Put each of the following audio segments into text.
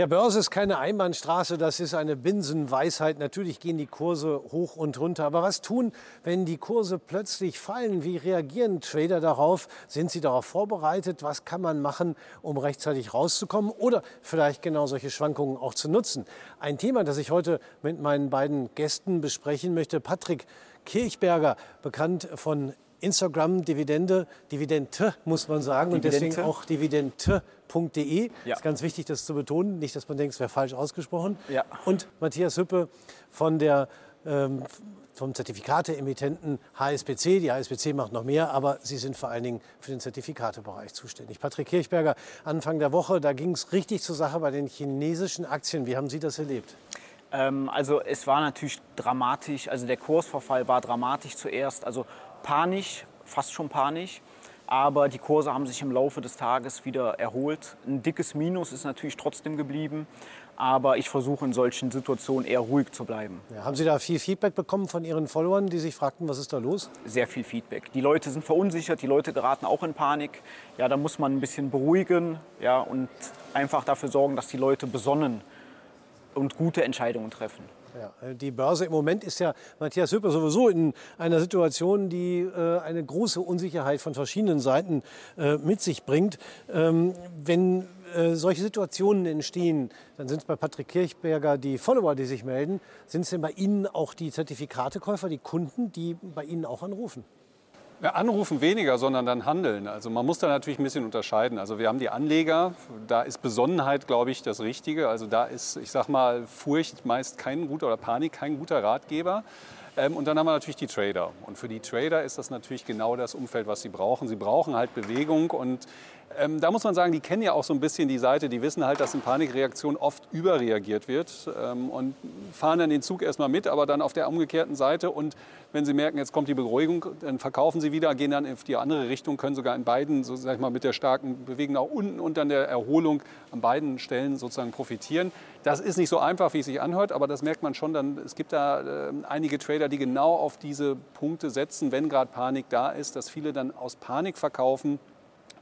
Ja, Börse ist keine Einbahnstraße, das ist eine Binsenweisheit. Natürlich gehen die Kurse hoch und runter. Aber was tun, wenn die Kurse plötzlich fallen? Wie reagieren Trader darauf? Sind sie darauf vorbereitet? Was kann man machen, um rechtzeitig rauszukommen oder vielleicht genau solche Schwankungen auch zu nutzen? Ein Thema, das ich heute mit meinen beiden Gästen besprechen möchte. Patrick Kirchberger, bekannt von Instagram Dividende, Dividende muss man sagen und deswegen auch dividende.de. Ja. Ist ganz wichtig, das zu betonen, nicht, dass man denkt, es wäre falsch ausgesprochen. Ja. Und Matthias Hüppe von der ähm, vom Zertifikateemittenten HSBC. Die HSBC macht noch mehr, aber Sie sind vor allen Dingen für den Zertifikatebereich zuständig. Patrick Kirchberger, Anfang der Woche, da ging es richtig zur Sache bei den chinesischen Aktien. Wie haben Sie das erlebt? Ähm, also es war natürlich dramatisch, also der Kursverfall war dramatisch zuerst. Also panisch, fast schon panisch. Aber die Kurse haben sich im Laufe des Tages wieder erholt. Ein dickes Minus ist natürlich trotzdem geblieben. Aber ich versuche in solchen Situationen eher ruhig zu bleiben. Ja, haben Sie da viel Feedback bekommen von Ihren Followern, die sich fragten, was ist da los? Sehr viel Feedback. Die Leute sind verunsichert, die Leute geraten auch in Panik. Ja, da muss man ein bisschen beruhigen ja, und einfach dafür sorgen, dass die Leute besonnen und gute Entscheidungen treffen. Ja, äh, die Börse im Moment ist ja, Matthias Hüpper, sowieso in einer Situation, die äh, eine große Unsicherheit von verschiedenen Seiten äh, mit sich bringt. Ähm, wenn äh, solche Situationen entstehen, dann sind es bei Patrick Kirchberger die Follower, die sich melden. Sind es denn bei Ihnen auch die Zertifikatekäufer, die Kunden, die bei Ihnen auch anrufen? Anrufen weniger, sondern dann handeln. Also man muss da natürlich ein bisschen unterscheiden. Also wir haben die Anleger, da ist Besonnenheit, glaube ich, das Richtige. Also da ist, ich sag mal, Furcht meist kein guter oder Panik kein guter Ratgeber. Ähm, und dann haben wir natürlich die Trader. Und für die Trader ist das natürlich genau das Umfeld, was sie brauchen. Sie brauchen halt Bewegung und ähm, da muss man sagen, die kennen ja auch so ein bisschen die Seite, die wissen halt, dass in Panikreaktionen oft überreagiert wird ähm, und fahren dann den Zug erstmal mit, aber dann auf der umgekehrten Seite und wenn sie merken, jetzt kommt die Beruhigung, dann verkaufen sie wieder, gehen dann in die andere Richtung, können sogar in beiden, so sag ich mal, mit der starken Bewegung nach unten und dann der Erholung an beiden Stellen sozusagen profitieren. Das ist nicht so einfach, wie es sich anhört, aber das merkt man schon. Dann, es gibt da äh, einige Trader, die genau auf diese Punkte setzen, wenn gerade Panik da ist, dass viele dann aus Panik verkaufen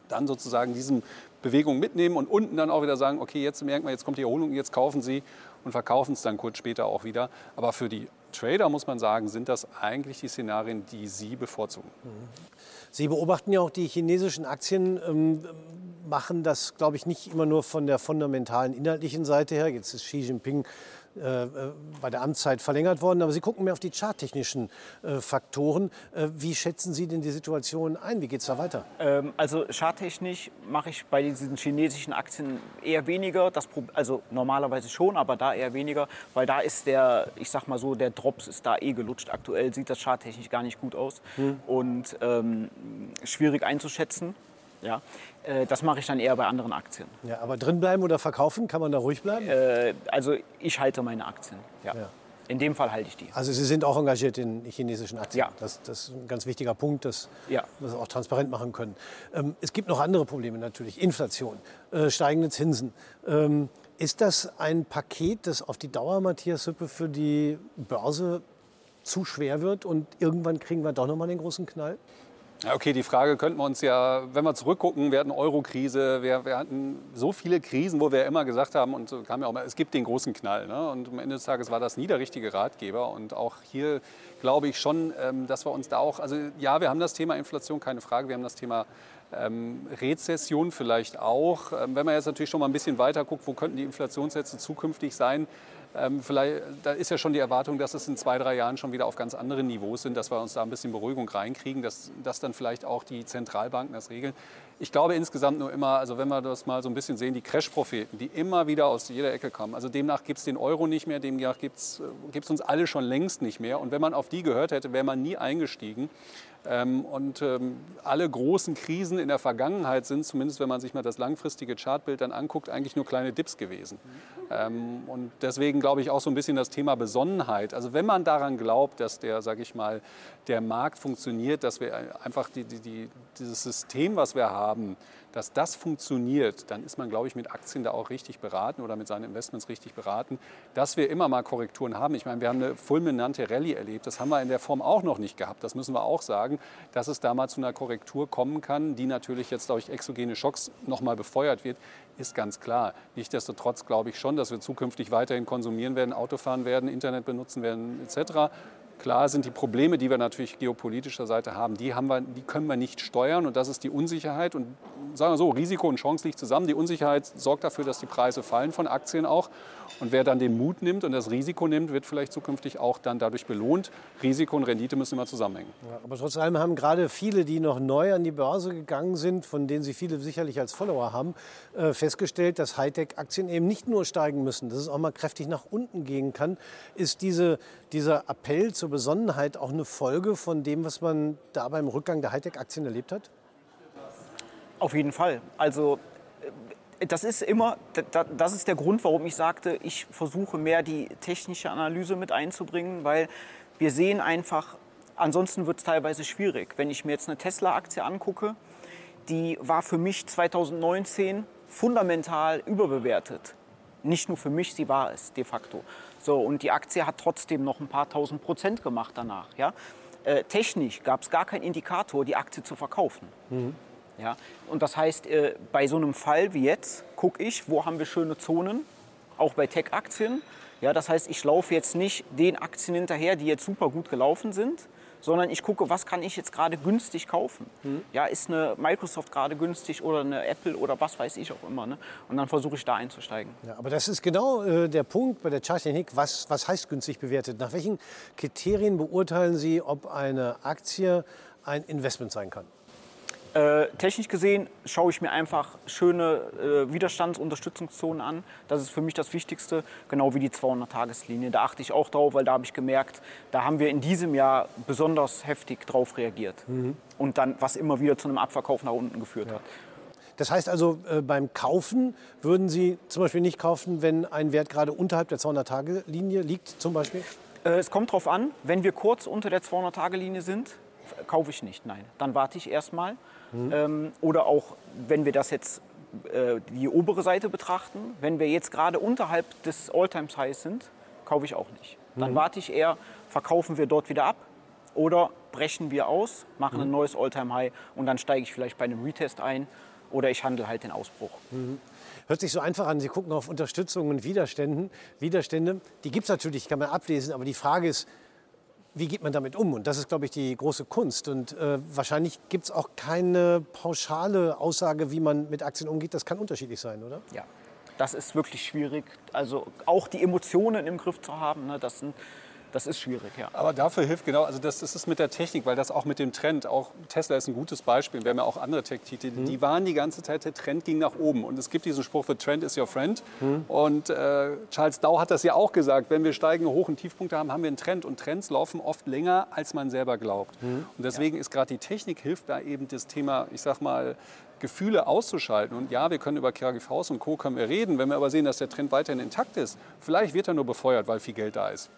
dann sozusagen diese Bewegung mitnehmen und unten dann auch wieder sagen, okay, jetzt merken wir, jetzt kommt die Erholung, jetzt kaufen Sie und verkaufen es dann kurz später auch wieder. Aber für die Trader muss man sagen, sind das eigentlich die Szenarien, die Sie bevorzugen. Sie beobachten ja auch die chinesischen Aktien, ähm, machen das, glaube ich, nicht immer nur von der fundamentalen inhaltlichen Seite her. Jetzt ist Xi Jinping bei der Amtszeit verlängert worden. Aber Sie gucken mehr auf die charttechnischen äh, Faktoren. wie schätzen Sie denn die Situation ein? Wie geht es da weiter? Ähm, also charttechnisch mache ich bei diesen chinesischen Aktien eher weniger. Das, also normalerweise schon, aber da eher weniger, weil da ist der, ich sag mal so, der Drops ist da eh gelutscht. Aktuell sieht das charttechnisch gar nicht gut aus hm. und ähm, schwierig einzuschätzen. Ja, äh, das mache ich dann eher bei anderen Aktien. Ja, aber drinbleiben oder verkaufen, kann man da ruhig bleiben? Äh, also ich halte meine Aktien. Ja. ja. In dem Fall halte ich die. Also Sie sind auch engagiert in chinesischen Aktien. Ja. Das, das ist ein ganz wichtiger Punkt, dass ja. wir das auch transparent machen können. Ähm, es gibt noch andere Probleme natürlich. Inflation, äh, steigende Zinsen. Ähm, ist das ein Paket, das auf die Dauer, Matthias Hüppe, für die Börse zu schwer wird und irgendwann kriegen wir doch noch mal den großen Knall? Ja, okay, die Frage könnten wir uns ja, wenn wir zurückgucken, wir hatten Euro-Krise, wir, wir, hatten so viele Krisen, wo wir immer gesagt haben, und kam ja auch mal, es gibt den großen Knall. Ne? Und am Ende des Tages war das nie der richtige Ratgeber. Und auch hier glaube ich schon, ähm, dass wir uns da auch, also ja, wir haben das Thema Inflation, keine Frage, wir haben das Thema ähm, Rezession vielleicht auch. Ähm, wenn man jetzt natürlich schon mal ein bisschen weiter guckt, wo könnten die Inflationssätze zukünftig sein, ähm, vielleicht, da ist ja schon die Erwartung, dass es in zwei, drei Jahren schon wieder auf ganz anderen Niveaus sind, dass wir uns da ein bisschen Beruhigung reinkriegen, dass, dass dann vielleicht auch die Zentralbanken das regeln. Ich glaube insgesamt nur immer, also wenn wir das mal so ein bisschen sehen, die Crash-Propheten, die immer wieder aus jeder Ecke kommen. Also demnach gibt es den Euro nicht mehr, demnach gibt es äh, uns alle schon längst nicht mehr. Und wenn man auf die gehört hätte, wäre man nie eingestiegen. Ähm, und ähm, alle großen Krisen in der Vergangenheit sind, zumindest wenn man sich mal das langfristige Chartbild dann anguckt, eigentlich nur kleine Dips gewesen. Ähm, und deswegen glaube ich auch so ein bisschen das Thema Besonnenheit. Also wenn man daran glaubt, dass der, sage ich mal, der Markt funktioniert, dass wir einfach die, die, die, dieses System, was wir haben, dass das funktioniert, dann ist man, glaube ich, mit Aktien da auch richtig beraten oder mit seinen Investments richtig beraten. Dass wir immer mal Korrekturen haben. Ich meine, wir haben eine fulminante Rallye erlebt. Das haben wir in der Form auch noch nicht gehabt. Das müssen wir auch sagen, dass es da mal zu einer Korrektur kommen kann, die natürlich jetzt durch exogene Schocks noch mal befeuert wird, ist ganz klar. Nichtsdestotrotz glaube ich schon, dass wir zukünftig weiterhin konsumieren werden, Auto fahren werden, Internet benutzen werden etc. Klar sind die Probleme, die wir natürlich geopolitischer Seite haben, die, haben wir, die können wir nicht steuern und das ist die Unsicherheit. Und sagen wir so, Risiko und Chance liegt zusammen. Die Unsicherheit sorgt dafür, dass die Preise fallen von Aktien auch. Und wer dann den Mut nimmt und das Risiko nimmt, wird vielleicht zukünftig auch dann dadurch belohnt. Risiko und Rendite müssen immer zusammenhängen. Ja, aber trotz allem haben gerade viele, die noch neu an die Börse gegangen sind, von denen Sie viele sicherlich als Follower haben, äh, festgestellt, dass Hightech-Aktien eben nicht nur steigen müssen, dass es auch mal kräftig nach unten gehen kann. Ist diese, dieser Appell zur Besonnenheit auch eine Folge von dem, was man da beim Rückgang der Hightech-Aktien erlebt hat? Auf jeden Fall. Also das ist immer, das ist der Grund, warum ich sagte, ich versuche mehr die technische Analyse mit einzubringen, weil wir sehen einfach, ansonsten wird es teilweise schwierig. Wenn ich mir jetzt eine Tesla-Aktie angucke, die war für mich 2019 fundamental überbewertet. Nicht nur für mich, sie war es de facto. So, und die Aktie hat trotzdem noch ein paar tausend Prozent gemacht danach. Ja? Äh, technisch gab es gar keinen Indikator, die Aktie zu verkaufen. Mhm. Ja? Und das heißt, äh, bei so einem Fall wie jetzt gucke ich, wo haben wir schöne Zonen, auch bei Tech-Aktien. Ja, das heißt, ich laufe jetzt nicht den Aktien hinterher, die jetzt super gut gelaufen sind, sondern ich gucke, was kann ich jetzt gerade günstig kaufen. Mhm. Ja, ist eine Microsoft gerade günstig oder eine Apple oder was weiß ich auch immer. Ne? Und dann versuche ich da einzusteigen. Ja, aber das ist genau äh, der Punkt bei der Charttechnik. Was, was heißt günstig bewertet? Nach welchen Kriterien beurteilen Sie, ob eine Aktie ein Investment sein kann? Äh, technisch gesehen schaue ich mir einfach schöne äh, Widerstandsunterstützungszonen an. Das ist für mich das Wichtigste, genau wie die 200-Tageslinie. Da achte ich auch drauf, weil da habe ich gemerkt, da haben wir in diesem Jahr besonders heftig drauf reagiert. Mhm. Und dann, was immer wieder zu einem Abverkauf nach unten geführt ja. hat. Das heißt also, äh, beim Kaufen würden Sie zum Beispiel nicht kaufen, wenn ein Wert gerade unterhalb der 200-Tage-Linie liegt, zum Beispiel? Äh, es kommt darauf an, wenn wir kurz unter der 200-Tage-Linie sind, kaufe ich nicht, nein. Dann warte ich erstmal Mhm. Ähm, oder auch, wenn wir das jetzt äh, die obere Seite betrachten, wenn wir jetzt gerade unterhalb des All-Time-Highs sind, kaufe ich auch nicht. Dann mhm. warte ich eher, verkaufen wir dort wieder ab oder brechen wir aus, machen mhm. ein neues All-Time-High und dann steige ich vielleicht bei einem Retest ein oder ich handle halt den Ausbruch. Mhm. Hört sich so einfach an. Sie gucken auf Unterstützung und Widerständen. Widerstände, die gibt es natürlich, kann man ablesen. Aber die Frage ist, wie geht man damit um? Und das ist, glaube ich, die große Kunst. Und äh, wahrscheinlich gibt es auch keine pauschale Aussage, wie man mit Aktien umgeht. Das kann unterschiedlich sein, oder? Ja, das ist wirklich schwierig. Also auch die Emotionen im Griff zu haben, ne, das sind das ist schwierig, ja. Aber dafür hilft genau, also das, das ist mit der Technik, weil das auch mit dem Trend, auch Tesla ist ein gutes Beispiel, wir haben ja auch andere Tech-Titel, mhm. die waren die ganze Zeit, der Trend ging nach oben. Und es gibt diesen Spruch, the trend is your friend. Mhm. Und äh, Charles Dow hat das ja auch gesagt, wenn wir steigende Hoch- und Tiefpunkte haben, haben wir einen Trend. Und Trends laufen oft länger, als man selber glaubt. Mhm. Und deswegen ja. ist gerade die Technik, hilft da eben das Thema, ich sag mal, Gefühle auszuschalten. Und ja, wir können über KGVs und Co. können wir reden. Wenn wir aber sehen, dass der Trend weiterhin intakt ist, vielleicht wird er nur befeuert, weil viel Geld da ist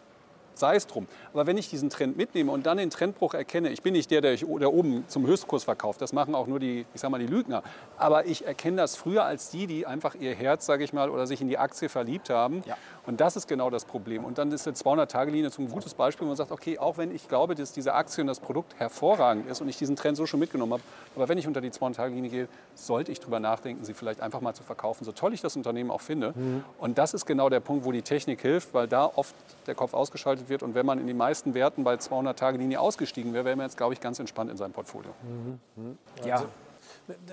sei es drum. Aber wenn ich diesen Trend mitnehme und dann den Trendbruch erkenne, ich bin nicht der, der, ich, der oben zum Höchstkurs verkauft, das machen auch nur die, ich sag mal, die Lügner. Aber ich erkenne das früher als die, die einfach ihr Herz, sage ich mal, oder sich in die Aktie verliebt haben. Ja. Und das ist genau das Problem. Und dann ist eine 200-Tage-Linie zum gutes Beispiel, wo man sagt, okay, auch wenn ich glaube, dass diese Aktie und das Produkt hervorragend ist und ich diesen Trend so schon mitgenommen habe, aber wenn ich unter die 200-Tage-Linie gehe, sollte ich darüber nachdenken, sie vielleicht einfach mal zu verkaufen, so toll ich das Unternehmen auch finde. Mhm. Und das ist genau der Punkt, wo die Technik hilft, weil da oft der Kopf ausgeschaltet wird. Und wenn man in den meisten Werten bei 200-Tage-Linie ausgestiegen wäre, wäre man jetzt, glaube ich, ganz entspannt in seinem Portfolio. Mhm. Mhm. Ja. Also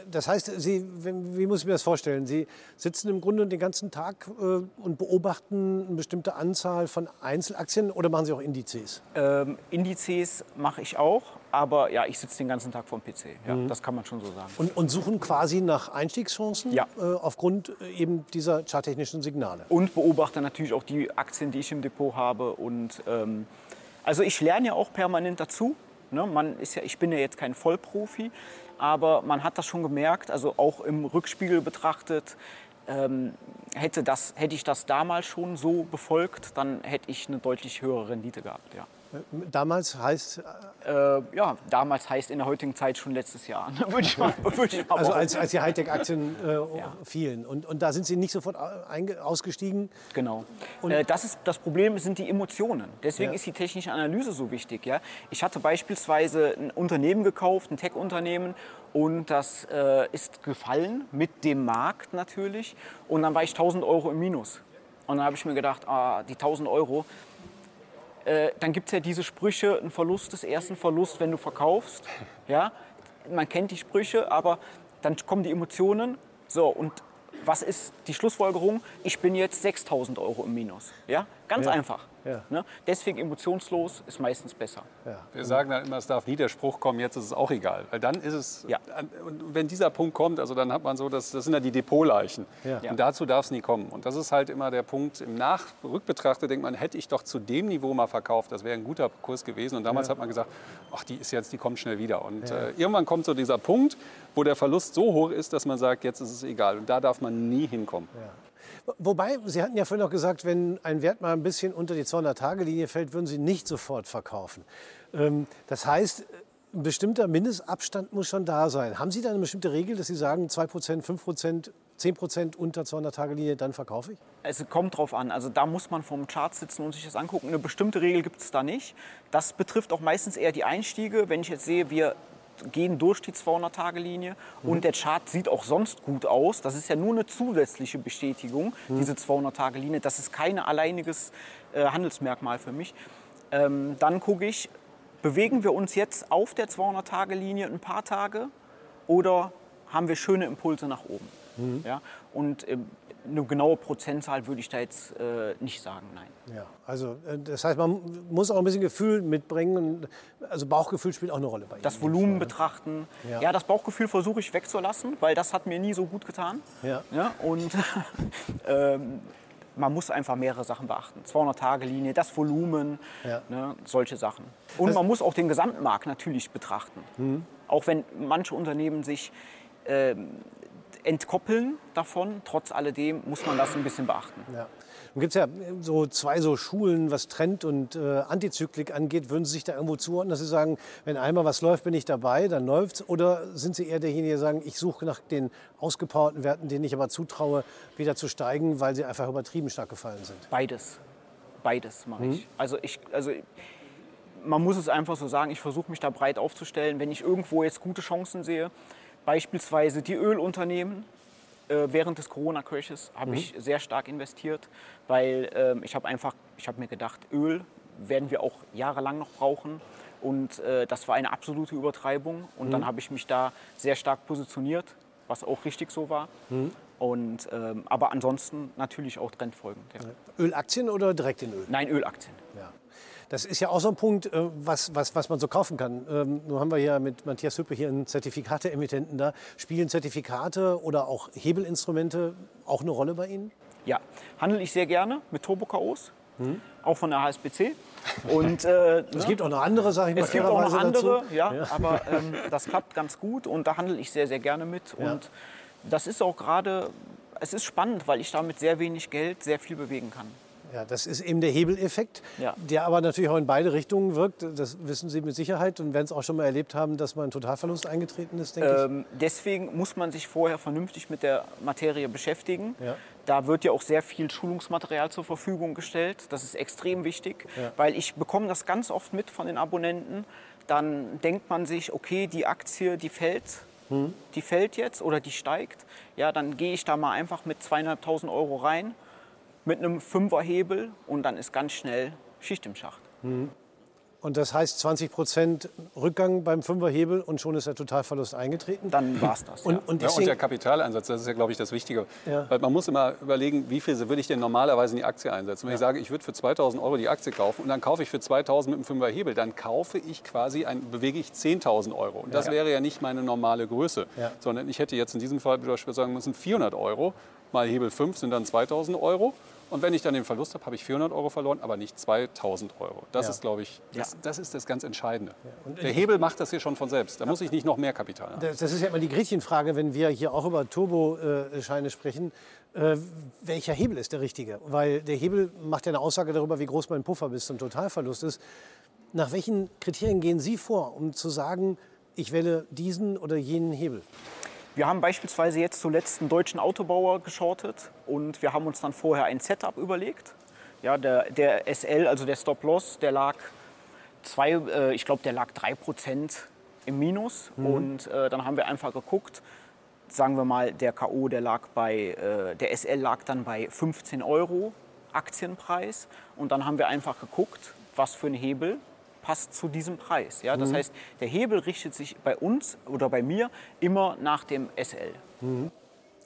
das heißt, Sie, wie muss ich mir das vorstellen? Sie sitzen im Grunde den ganzen Tag äh, und beobachten eine bestimmte Anzahl von Einzelaktien oder machen Sie auch Indizes? Ähm, Indizes mache ich auch, aber ja, ich sitze den ganzen Tag vom PC. Ja, mhm. Das kann man schon so sagen. Und, und suchen quasi nach Einstiegschancen ja. äh, aufgrund äh, eben dieser charttechnischen Signale? Und beobachte natürlich auch die Aktien, die ich im Depot habe. Und, ähm, also ich lerne ja auch permanent dazu. Ne? Man ist ja, ich bin ja jetzt kein Vollprofi, aber man hat das schon gemerkt, also auch im Rückspiegel betrachtet, ähm, hätte, das, hätte ich das damals schon so befolgt, dann hätte ich eine deutlich höhere Rendite gehabt. Ja. Damals heißt, Äh, ja, damals heißt in der heutigen Zeit schon letztes Jahr. würde ich mal, würde ich mal also als, als die Hightech-Aktien äh, fielen. Und, und da sind Sie nicht sofort ausgestiegen. Genau. äh, das, ist, das Problem sind die Emotionen. Deswegen Ja. ist die technische Analyse so wichtig. Ja? Ich hatte beispielsweise ein Unternehmen gekauft, ein Tech-Unternehmen, und das äh, ist gefallen mit dem Markt natürlich. Und dann war ich 1000 Euro im Minus. Und dann habe ich mir gedacht, ah, die 1000 Euro, äh, dann gibt es ja diese Sprüche, ein Verlust ist erst ein Verlust, wenn du verkaufst. Ja? Man kennt die Sprüche, aber dann kommen die Emotionen. So, und was ist die Schlussfolgerung? Ich bin jetzt 6000 Euro im Minus. Ja? Ganz Ja. einfach. Ja. Ne? Deswegen emotionslos ist meistens besser. Wir sagen dann immer, es darf nie der Spruch kommen, jetzt ist es auch egal. Weil dann ist es, Ja. und wenn dieser Punkt kommt, also dann hat man so, das, das sind ja die Depotleichen. Ja. Und dazu darf es nie kommen. Und das ist halt immer der Punkt, im Nachrückbetrachte denkt man, hätte ich doch zu dem Niveau mal verkauft, das wäre ein guter Kurs gewesen. Und damals hat man gesagt, ach, die ist jetzt, die kommt schnell wieder. Und äh, irgendwann kommt so dieser Punkt, wo der Verlust so hoch ist, dass man sagt, jetzt ist es egal. Und da darf man nie hinkommen. Wobei, Sie hatten ja vorhin noch gesagt, wenn ein Wert mal ein bisschen unter die 200-Tage-Linie fällt, würden Sie nicht sofort verkaufen. Ähm, Das heißt, ein bestimmter Mindestabstand muss schon da sein. Haben Sie da eine bestimmte Regel, dass Sie sagen, 2%, 5%, 10% unter 200-Tage-Linie, dann verkaufe ich? Es kommt drauf an. Also da muss man vom Chart sitzen und sich das angucken. Eine bestimmte Regel gibt es da nicht. Das betrifft auch meistens eher die Einstiege. Wenn ich jetzt sehe, wir gehen durch die 200-Tage-Linie und der Chart sieht auch sonst gut aus. Das ist ja nur eine zusätzliche Bestätigung, diese 200-Tage-Linie. Das ist kein alleiniges äh, Handelsmerkmal für mich. Ähm, dann gucke ich, bewegen wir uns jetzt auf der 200-Tage-Linie ein paar Tage oder haben wir schöne Impulse nach oben? Ja? Und ähm, eine genaue Prozentzahl würde ich da jetzt äh, nicht sagen, nein. Ja, also äh, das heißt, man muss auch ein bisschen Gefühl mitbringen. Also Bauchgefühl spielt auch eine Rolle bei Ihnen. Das Volumen betrachten. Ja. Ja. das Bauchgefühl versuche ich wegzulassen, weil das hat mir nie so gut getan. Ja. und ähm, man muss einfach mehrere Sachen beachten. 200-Tage-Linie, das Volumen, Ja. ne, solche Sachen. Und man muss auch den Gesamtmarkt natürlich betrachten. Mhm. Auch wenn manche Unternehmen sich ähm, entkoppeln davon, trotz alledem muss man das ein bisschen beachten. Ja. Nun gibt es ja so zwei so Schulen, was Trend und äh, Antizyklik angeht. Würden Sie sich da irgendwo zuordnen, dass Sie sagen, wenn einmal was läuft, bin ich dabei, dann läuft's? Oder sind Sie eher derjenige, der sagen, ich suche nach den ausgepowerten Werten, denen ich aber zutraue, wieder zu steigen, weil sie einfach übertrieben stark gefallen sind? Beides. Beides mache Mhm. ich. Also ich, also man muss es einfach so sagen, ich versuche mich da breit aufzustellen. Wenn ich irgendwo jetzt gute Chancen sehe, beispielsweise die Ölunternehmen, äh, während des Corona-Crashes habe ich sehr stark investiert, weil ähm, ich habe einfach, ich habe mir gedacht, Öl werden wir auch jahrelang noch brauchen. Und äh, das war eine absolute Übertreibung. Und dann habe ich mich da sehr stark positioniert, was auch richtig so war. Und, ähm, aber ansonsten natürlich auch trendfolgend. Ja. Ölaktien oder direkt in Öl? Nein, Ölaktien. Ja. Das ist ja auch so ein Punkt, äh, was, was, was man so kaufen kann. Ähm, nun haben wir ja mit Matthias Hüppe hier einen Zertifikate-Emittenten da. Spielen Zertifikate oder auch Hebelinstrumente auch eine Rolle bei Ihnen? Ja, handle ich sehr gerne mit Turbo-KOs, auch von der HSBC. Und, äh, Es gibt auch noch andere, sage ich mal, es gibt auch noch andere, dazu. ja, aber ähm, das klappt ganz gut und da handle ich sehr, sehr gerne mit. Ja. Und das ist auch gerade, es ist spannend, weil ich da mit sehr wenig Geld sehr viel bewegen kann. Ja, das ist eben der Hebeleffekt, Ja. der aber natürlich auch in beide Richtungen wirkt. Das wissen Sie mit Sicherheit und werden es auch schon mal erlebt haben, dass mal ein Totalverlust eingetreten ist, denke Ähm, deswegen muss man sich vorher vernünftig mit der Materie beschäftigen. Ja. Da wird ja auch sehr viel Schulungsmaterial zur Verfügung gestellt. Das ist extrem wichtig, Ja. weil ich bekomme das ganz oft mit von den Abonnenten. Dann denkt man sich, okay, die Aktie, die fällt, Hm. die fällt jetzt oder die steigt. Ja, dann gehe ich da mal einfach mit zweieinhalbtausend Euro rein, mit einem Fünferhebel und dann ist ganz schnell Schicht im Schacht. ich. Und das heißt 20 Prozent Rückgang beim Fünferhebel und schon ist der Totalverlust eingetreten. Dann war es das. Und, ja. und Ja, und der Kapitaleinsatz, das ist ja, glaube ich, das Wichtige. Ja. Weil man muss immer überlegen, wie viel würde ich denn normalerweise in die Aktie einsetzen. Wenn ich sage, ich würde für 2000 Euro die Aktie kaufen und dann kaufe ich für 2000 mit einem Fünfer Hebel, dann kaufe ich quasi, ein, bewege ich 10.000 Euro. Und das Ja. wäre ja nicht meine normale Größe, Ja. sondern ich hätte jetzt in diesem Fall beispielsweise sagen müssen, 400 Euro mal Hebel 5 sind dann 2000 Euro. Und wenn ich dann den Verlust habe, habe ich 400 Euro verloren, aber nicht 2000 Euro. Das Ja. ist, glaube ich, das, Ja. das ist das ganz Entscheidende. Und Der Hebel macht das hier schon von selbst. Da muss ich nicht noch mehr Kapital haben. das, das ist ja immer die Gretchenfrage, wenn wir hier auch über Turboscheine sprechen. Äh, welcher Hebel ist der richtige? Weil der Hebel macht ja eine Aussage darüber, wie groß mein Puffer bis zum Totalverlust ist. nach welchen Kriterien gehen Sie vor, um zu sagen, ich wähle diesen oder jenen Hebel? Wir haben beispielsweise jetzt zuletzt einen deutschen Autobauer geschortet und wir haben uns dann vorher ein Setup überlegt. Ja, der, der SL, also der Stop-Loss, der lag zwei, äh, ich glaube, der lag 3% im Minus. Mhm. Und äh, dann haben wir einfach geguckt, sagen wir mal, der K.O., der lag bei, äh, der SL lag dann bei 15 Euro Aktienpreis. Und dann haben wir einfach geguckt, was für ein Hebel passt zu diesem Preis. Ja? Das mhm. heißt, der Hebel richtet sich bei uns oder bei mir immer nach dem SL. Mhm.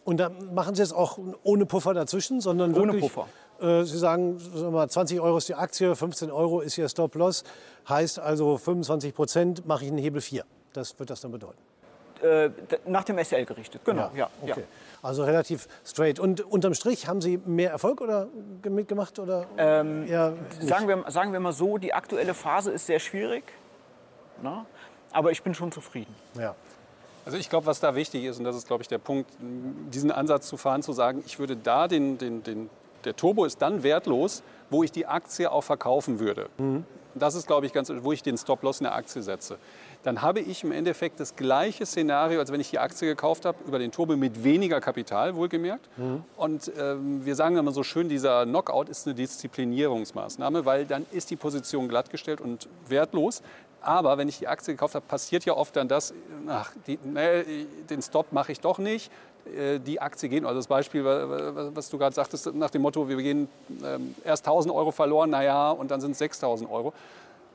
Und da machen Sie es auch ohne Puffer dazwischen, sondern ohne wirklich, Puffer. Äh, Sie sagen, sagen mal, 20 Euro ist die Aktie, 15 Euro ist Ihr Stop-Loss. Heißt also 25 Prozent mache ich einen Hebel 4. Das wird das dann bedeuten. Äh, nach dem SL gerichtet, genau. Ja, okay. ja. Also relativ straight. Und unterm Strich haben Sie mehr Erfolg oder mitgemacht? Oder ähm, sagen, wir, sagen wir mal so, die aktuelle Phase ist sehr schwierig. Ne? Aber ich bin schon zufrieden. Ja. Also ich glaube, was da wichtig ist, und das ist, glaube ich, der Punkt, diesen Ansatz zu fahren, zu sagen, ich würde da den, den, den der Turbo ist dann wertlos, wo ich die Aktie auch verkaufen würde. Mhm. Das ist, glaube ich, ganz, wo ich den Stop-Loss in der Aktie setze dann habe ich im Endeffekt das gleiche Szenario, als wenn ich die Aktie gekauft habe, über den Turbo mit weniger Kapital, wohlgemerkt. Mhm. Und ähm, wir sagen immer so schön, dieser Knockout ist eine Disziplinierungsmaßnahme, weil dann ist die Position glattgestellt und wertlos. Aber wenn ich die Aktie gekauft habe, passiert ja oft dann das, ach, die, nee, den Stop mache ich doch nicht. Äh, die Aktie geht, also das Beispiel, was du gerade sagtest, nach dem Motto, wir gehen ähm, erst 1000 Euro verloren, naja, und dann sind es 6000 Euro.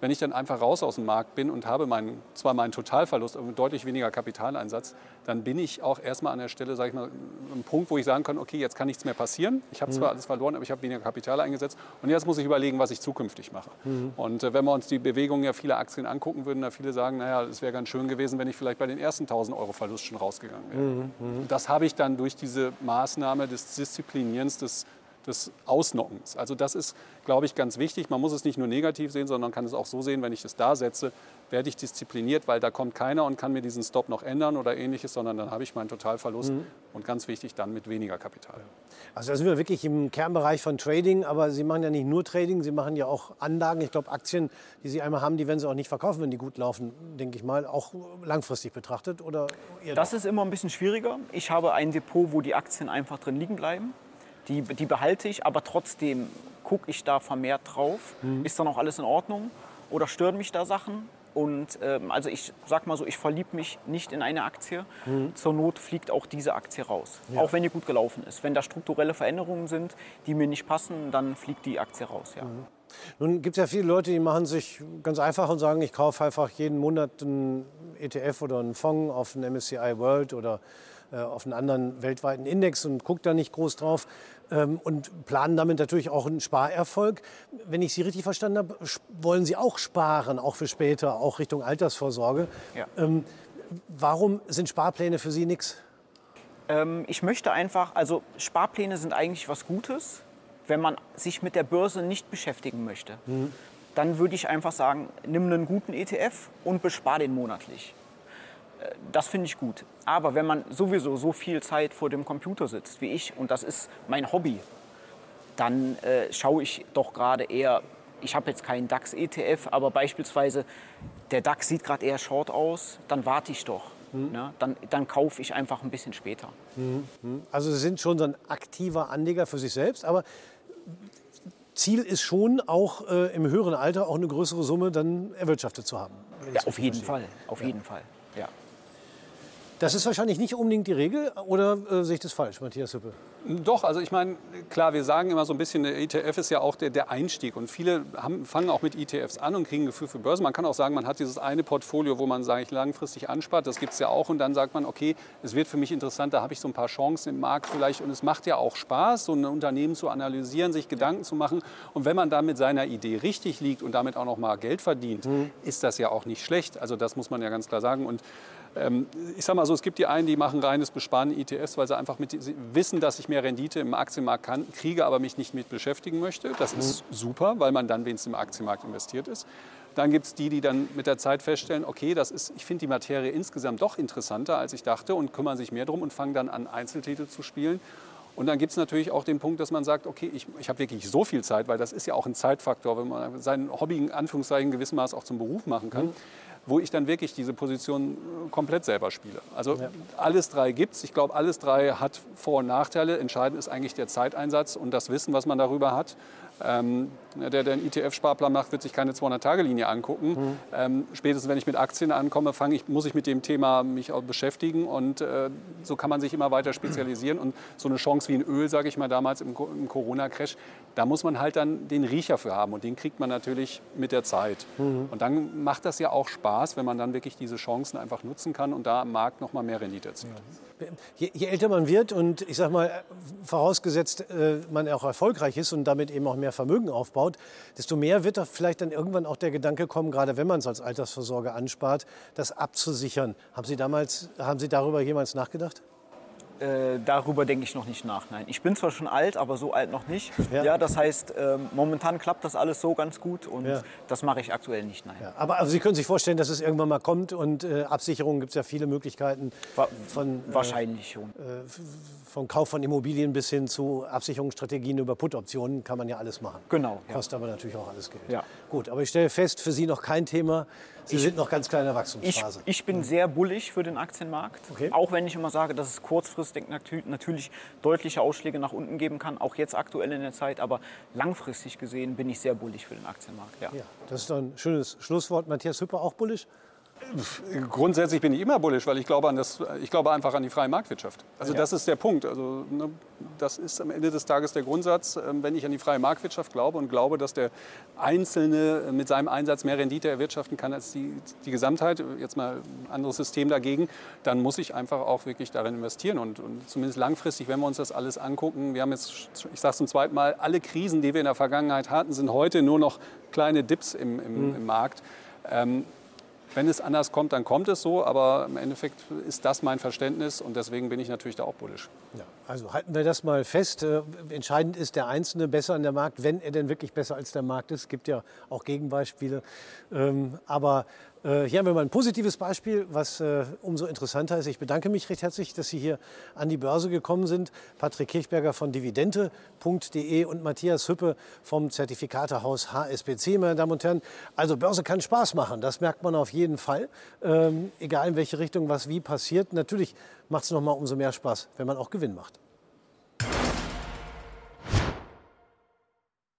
Wenn ich dann einfach raus aus dem Markt bin und habe meinen, zwar meinen Totalverlust, aber deutlich weniger Kapitaleinsatz, dann bin ich auch erstmal an der Stelle, sage ich mal, einem Punkt, wo ich sagen kann, okay, jetzt kann nichts mehr passieren. Ich habe zwar mhm. alles verloren, aber ich habe weniger Kapital eingesetzt. Und jetzt muss ich überlegen, was ich zukünftig mache. Mhm. Und äh, wenn wir uns die Bewegungen ja vieler Aktien angucken würden, da viele sagen, naja, es wäre ganz schön gewesen, wenn ich vielleicht bei den ersten 1000 Euro Verlust schon rausgegangen wäre. Mhm. mhm. Das habe ich dann durch diese Maßnahme des Disziplinierens, des des Ausnockens. Also das ist, glaube ich, ganz wichtig. Man muss es nicht nur negativ sehen, sondern kann es auch so sehen, wenn ich es da setze, werde ich diszipliniert, weil da kommt keiner und kann mir diesen Stop noch ändern oder ähnliches, sondern dann habe ich meinen Totalverlust mhm. und ganz wichtig dann mit weniger Kapital. Also da sind wir wirklich im Kernbereich von Trading, aber Sie machen ja nicht nur Trading, Sie machen ja auch Anlagen. Ich glaube, Aktien, die Sie einmal haben, die werden Sie auch nicht verkaufen, wenn die gut laufen, denke ich mal, auch langfristig betrachtet oder Das ist immer ein bisschen schwieriger. Ich habe ein Depot, wo die Aktien einfach drin liegen bleiben. Die, die behalte ich, aber trotzdem gucke ich da vermehrt drauf. Mhm. Ist da noch alles in Ordnung? Oder stören mich da Sachen? Und ähm, also ich sag mal so, ich verliebe mich nicht in eine Aktie. Mhm. Zur Not fliegt auch diese Aktie raus. Ja. Auch wenn die gut gelaufen ist. Wenn da strukturelle Veränderungen sind, die mir nicht passen, dann fliegt die Aktie raus. Ja. Mhm. Nun gibt es ja viele Leute, die machen sich ganz einfach und sagen, ich kaufe einfach jeden Monat einen ETF oder einen Fonds auf einen MSCI World oder auf einen anderen weltweiten Index und guckt da nicht groß drauf ähm, und planen damit natürlich auch einen Sparerfolg. Wenn ich Sie richtig verstanden habe, wollen Sie auch sparen, auch für später, auch Richtung Altersvorsorge. Ja. Ähm, warum sind Sparpläne für Sie nichts? Ähm, ich möchte einfach, also Sparpläne sind eigentlich was Gutes, wenn man sich mit der Börse nicht beschäftigen möchte. Mhm. Dann würde ich einfach sagen, nimm einen guten ETF und bespar den monatlich das finde ich gut. Aber wenn man sowieso so viel Zeit vor dem Computer sitzt wie ich und das ist mein Hobby, dann äh, schaue ich doch gerade eher, ich habe jetzt keinen DAX-ETF, aber beispielsweise der DAX sieht gerade eher short aus, dann warte ich doch. Mhm. Ne? Dann, dann kaufe ich einfach ein bisschen später. Mhm. Also Sie sind schon so ein aktiver Anleger für sich selbst, aber Ziel ist schon auch äh, im höheren Alter auch eine größere Summe dann erwirtschaftet zu haben. Ja, auf jeden Fall, auf ja. jeden Fall. Das ist wahrscheinlich nicht unbedingt die Regel, oder äh, sehe ich das falsch, Matthias Hüppe? Doch, also ich meine, klar, wir sagen immer so ein bisschen, der ETF ist ja auch der, der Einstieg und viele haben, fangen auch mit ETFs an und kriegen ein Gefühl für Börsen. Man kann auch sagen, man hat dieses eine Portfolio, wo man, sage ich, langfristig anspart, das gibt es ja auch und dann sagt man, okay, es wird für mich interessant, da habe ich so ein paar Chancen im Markt vielleicht und es macht ja auch Spaß, so ein Unternehmen zu analysieren, sich Gedanken zu machen und wenn man da mit seiner Idee richtig liegt und damit auch noch mal Geld verdient, mhm. ist das ja auch nicht schlecht. Also das muss man ja ganz klar sagen und ich sage mal so, es gibt die einen, die machen reines Besparen ETFs, weil sie einfach mit, sie wissen, dass ich mehr Rendite im Aktienmarkt kann, kriege, aber mich nicht mit beschäftigen möchte. Das ist mhm. super, weil man dann wenigstens im Aktienmarkt investiert ist. Dann gibt es die, die dann mit der Zeit feststellen, okay, das ist, ich finde die Materie insgesamt doch interessanter, als ich dachte und kümmern sich mehr drum und fangen dann an, Einzeltitel zu spielen. Und dann gibt es natürlich auch den Punkt, dass man sagt, okay, ich, ich habe wirklich so viel Zeit, weil das ist ja auch ein Zeitfaktor, wenn man sein Hobby in Anführungszeichen gewissem Maß auch zum Beruf machen kann. Mhm wo ich dann wirklich diese Position äh, komplett selber spiele. Also ja. alles drei gibt es. Ich glaube, alles drei hat Vor- und Nachteile. Entscheidend ist eigentlich der Zeiteinsatz und das Wissen, was man darüber hat. Ähm, der, der einen ETF-Sparplan macht, wird sich keine 200-Tage-Linie angucken. Mhm. Ähm, spätestens, wenn ich mit Aktien ankomme, ich, muss ich mit dem Thema mich auch beschäftigen. Und äh, so kann man sich immer weiter spezialisieren. Und so eine Chance wie ein Öl, sage ich mal, damals im, im Corona-Crash, da muss man halt dann den Riecher für haben. Und den kriegt man natürlich mit der Zeit. Mhm. Und dann macht das ja auch Spaß, wenn man dann wirklich diese Chancen einfach nutzen kann und da am Markt noch mal mehr Rendite erzielt. Ja. Je, je, älter man wird und ich sage mal, vorausgesetzt, äh, man auch erfolgreich ist und damit eben auch mehr Vermögen aufbaut, desto mehr wird da vielleicht dann irgendwann auch der Gedanke kommen, gerade wenn man es als Altersvorsorge anspart, das abzusichern. Haben Sie damals, haben Sie darüber jemals nachgedacht? Äh, darüber denke ich noch nicht nach. Nein, ich bin zwar schon alt, aber so alt noch nicht. Ja, ja das heißt, äh, momentan klappt das alles so ganz gut und ja. das mache ich aktuell nicht. Nein. Ja, aber also Sie können sich vorstellen, dass es irgendwann mal kommt und äh, Absicherungen gibt es ja viele Möglichkeiten. Von, äh, wahrscheinlich schon. Äh, von Kauf von Immobilien bis hin zu Absicherungsstrategien über Put-Optionen kann man ja alles machen. Genau. Kostet aber natürlich auch alles Geld. Ja. Gut, aber ich stelle fest, für Sie noch kein Thema. Sie ich, sind noch ganz kleiner Wachstumsphase. Ich, ich bin sehr bullig für den Aktienmarkt. Okay. Auch wenn ich immer sage, dass es kurzfristig natürlich deutliche Ausschläge nach unten geben kann, auch jetzt aktuell in der Zeit. Aber langfristig gesehen bin ich sehr bullig für den Aktienmarkt. Ja. ja das ist doch ein schönes Schlusswort. Matthias Hüpper auch bullig? Grundsätzlich bin ich immer bullisch, weil ich glaube, an das, ich glaube einfach an die freie Marktwirtschaft. Also ja. das ist der Punkt. Also, ne, das ist am Ende des Tages der Grundsatz. Ähm, wenn ich an die freie Marktwirtschaft glaube und glaube, dass der Einzelne mit seinem Einsatz mehr Rendite erwirtschaften kann als die, die Gesamtheit, jetzt mal ein anderes System dagegen, dann muss ich einfach auch wirklich darin investieren. Und, und zumindest langfristig, wenn wir uns das alles angucken, wir haben jetzt, ich sage es zum zweiten Mal, alle Krisen, die wir in der Vergangenheit hatten, sind heute nur noch kleine Dips im, im, mhm. im Markt. Ähm, wenn es anders kommt, dann kommt es so, aber im Endeffekt ist das mein Verständnis und deswegen bin ich natürlich da auch bullisch. Ja, also halten wir das mal fest. Äh, entscheidend ist der Einzelne besser an der Markt, wenn er denn wirklich besser als der Markt ist. Es gibt ja auch Gegenbeispiele. Ähm, aber hier haben wir mal ein positives Beispiel, was äh, umso interessanter ist. Ich bedanke mich recht herzlich, dass Sie hier an die Börse gekommen sind. Patrick Kirchberger von dividende.de und Matthias Hüppe vom Zertifikatehaus HSBC, meine Damen und Herren. Also Börse kann Spaß machen, das merkt man auf jeden Fall. Ähm, egal in welche Richtung was wie passiert. Natürlich macht es noch mal umso mehr Spaß, wenn man auch Gewinn macht.